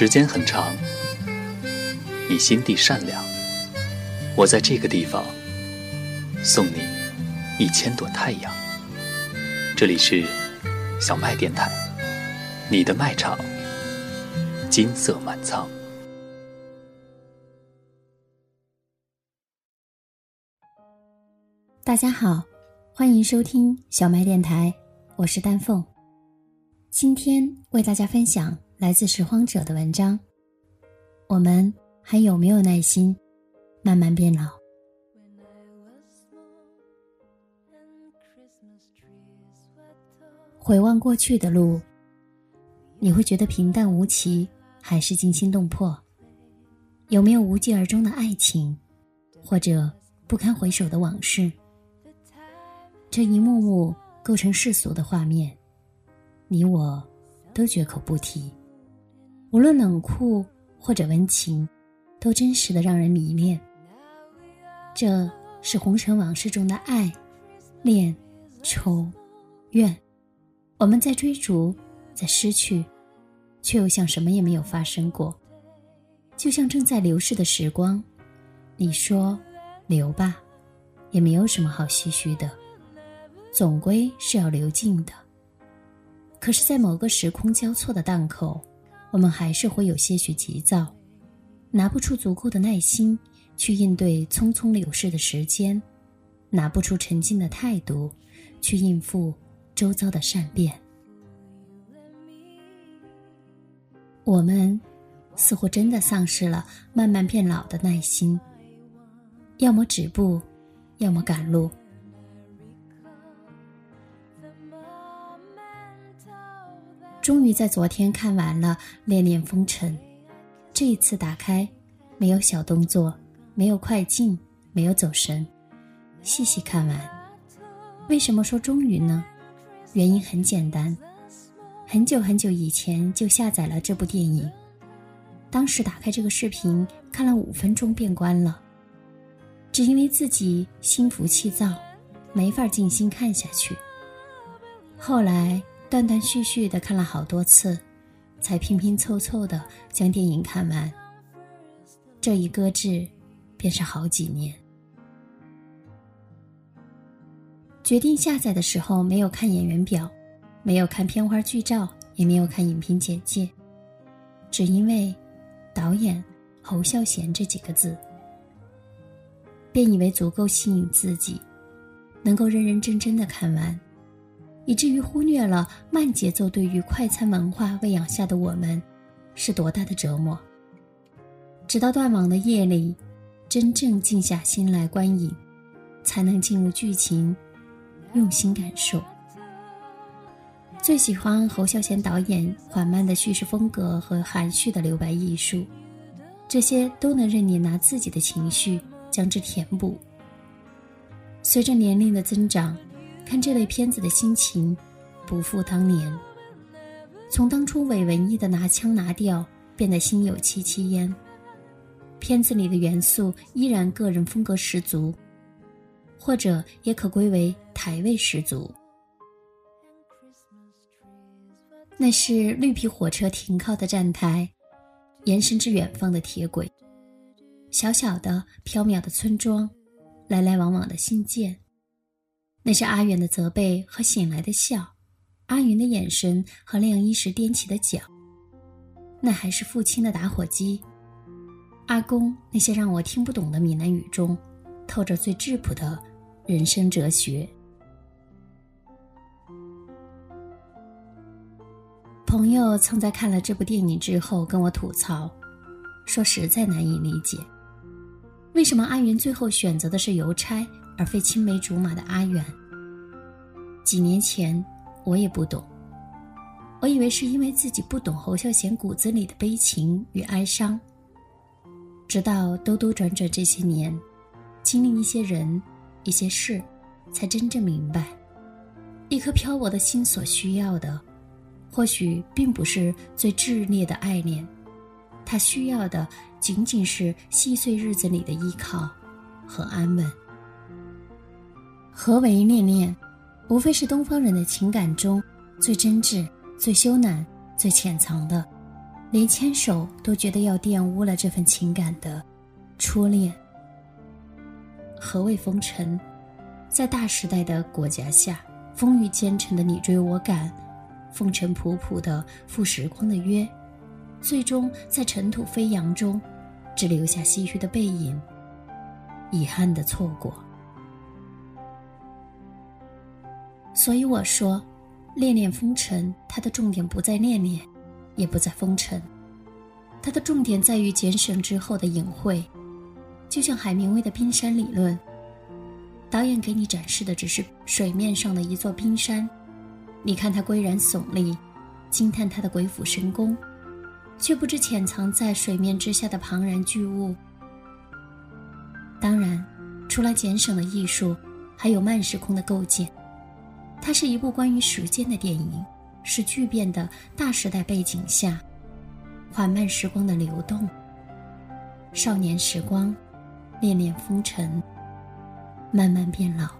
时间很长，你心地善良，我在这个地方送你一千朵太阳。这里是小麦电台，你的麦场，金色满仓。大家好，欢迎收听小麦电台，我是丹凤。今天为大家分享来自拾荒者的文章。我们还有没有耐心慢慢变老？回望过去的路，你会觉得平淡无奇，还是惊心动魄？有没有无疾而终的爱情，或者不堪回首的往事？这一幕幕构成世俗的画面，你我都绝口不提。无论冷酷或者温情，都真实的让人迷恋。这是红尘往事中的爱、恋、仇、怨。我们在追逐，在失去，却又像什么也没有发生过。就像正在流逝的时光，你说留吧，也没有什么好唏嘘的。总归是要流尽的。可是，在某个时空交错的档口，我们还是会有些许急躁，拿不出足够的耐心去应对匆匆流逝的时间，拿不出沉静的态度去应付周遭的善变。我们似乎真的丧失了慢慢变老的耐心，要么止步，要么赶路。终于在昨天看完了《恋恋风尘》，这一次打开，没有小动作，没有快进，没有走神，细细看完。为什么说终于呢？原因很简单，很久很久以前就下载了这部电影，当时打开这个视频看了五分钟便关了，只因为自己心浮气躁，没法静心看下去。后来。断断续续的看了好多次，才拼拼凑凑的将电影看完。这一搁置，便是好几年。决定下载的时候，没有看演员表，没有看片花剧照，也没有看影评简介，只因为导演侯孝贤这几个字，便以为足够吸引自己，能够认认真真的看完。以至于忽略了慢节奏对于快餐文化喂养下的我们，是多大的折磨。直到断网的夜里，真正静下心来观影，才能进入剧情，用心感受。最喜欢侯孝贤导演缓慢的叙事风格和含蓄的留白艺术，这些都能任你拿自己的情绪将之填补。随着年龄的增长。看这类片子的心情，不复当年。从当初伪文艺的拿腔拿调，变得心有戚戚焉。片子里的元素依然个人风格十足，或者也可归为台味十足。那是绿皮火车停靠的站台，延伸至远方的铁轨，小小的缥缈的村庄，来来往往的信件。那是阿远的责备和醒来的笑，阿云的眼神和晾衣时踮起的脚。那还是父亲的打火机，阿公那些让我听不懂的闽南语中，透着最质朴的人生哲学。朋友曾在看了这部电影之后跟我吐槽，说实在难以理解，为什么阿云最后选择的是邮差。而非青梅竹马的阿远。几年前，我也不懂，我以为是因为自己不懂侯孝贤骨子里的悲情与哀伤。直到兜兜转转这些年，经历一些人、一些事，才真正明白，一颗漂泊的心所需要的，或许并不是最炽烈的爱恋，他需要的仅仅是细碎日子里的依靠和安稳。何为恋恋？无非是东方人的情感中最真挚、最羞赧、最潜藏的。连牵手都觉得要玷污了这份情感的初恋。何谓风尘？在大时代的裹挟下，风雨兼程的你追我赶，风尘仆仆的赴时光的约，最终在尘土飞扬中，只留下唏嘘的背影，遗憾的错过。所以我说，恋恋风尘，它的重点不在恋恋，也不在风尘，它的重点在于减省之后的隐晦。就像海明威的冰山理论，导演给你展示的只是水面上的一座冰山，你看它巍然耸立，惊叹它的鬼斧神工，却不知潜藏在水面之下的庞然巨物。当然，除了减省的艺术，还有慢时空的构建。它是一部关于时间的电影，是巨变的大时代背景下，缓慢时光的流动。少年时光，恋恋风尘，慢慢变老。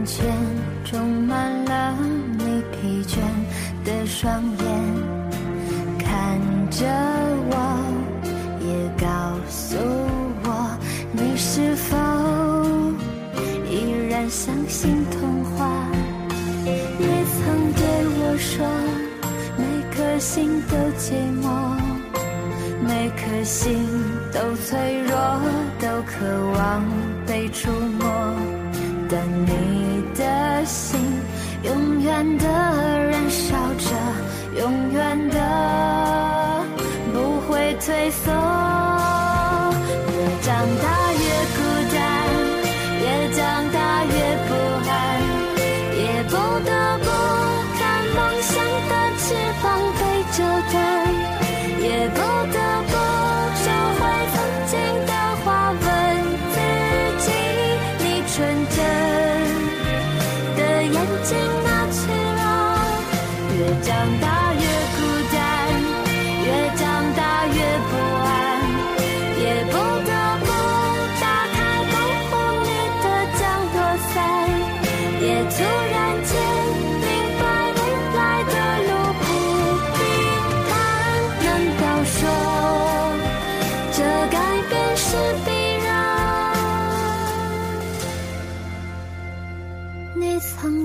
安全充满了你疲倦的双眼，看着我，也告诉我，你是否依然相信童话？你曾对我说，每颗心都寂寞。每颗心都脆弱，都渴望被触摸，不得